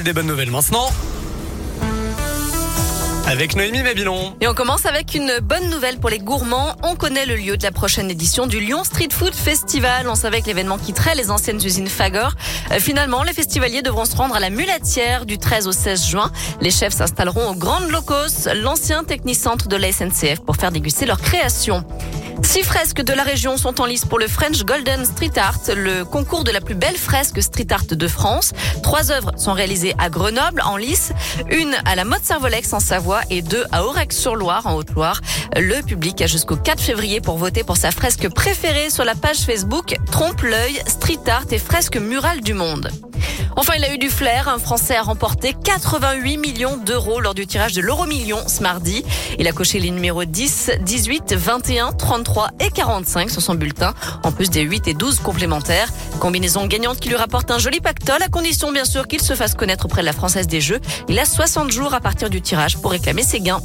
Des bonnes nouvelles maintenant. Avec Noémie Mabilon. Et on commence avec une bonne nouvelle pour les gourmands. On connaît le lieu de la prochaine édition du Lyon Street Food Festival. On savait que l'événement quitterait les anciennes usines Fagor. Euh, finalement, les festivaliers devront se rendre à la Mulatière du 13 au 16 juin. Les chefs s'installeront au Grand Locos, l'ancien technicentre de la SNCF, pour faire déguster leur création. Six fresques de la région sont en lice pour le French Golden Street Art, le concours de la plus belle fresque street art de France. Trois œuvres sont réalisées à Grenoble en lice, une à la Motte Servolex en Savoie et deux à Aurec-sur-Loire en Haute-Loire. Le public a jusqu'au 4 février pour voter pour sa fresque préférée sur la page Facebook Trompe l'œil, Street Art et fresque murale du monde. Enfin, il a eu du flair. Un Français a remporté 88 millions d'euros lors du tirage de l'euro million ce mardi. Il a coché les numéros 10, 18, 21, 33 et 45 sur son bulletin, en plus des 8 et 12 complémentaires. Combinaison gagnante qui lui rapporte un joli pactole, à condition bien sûr qu'il se fasse connaître auprès de la Française des Jeux. Il a 60 jours à partir du tirage pour réclamer ses gains.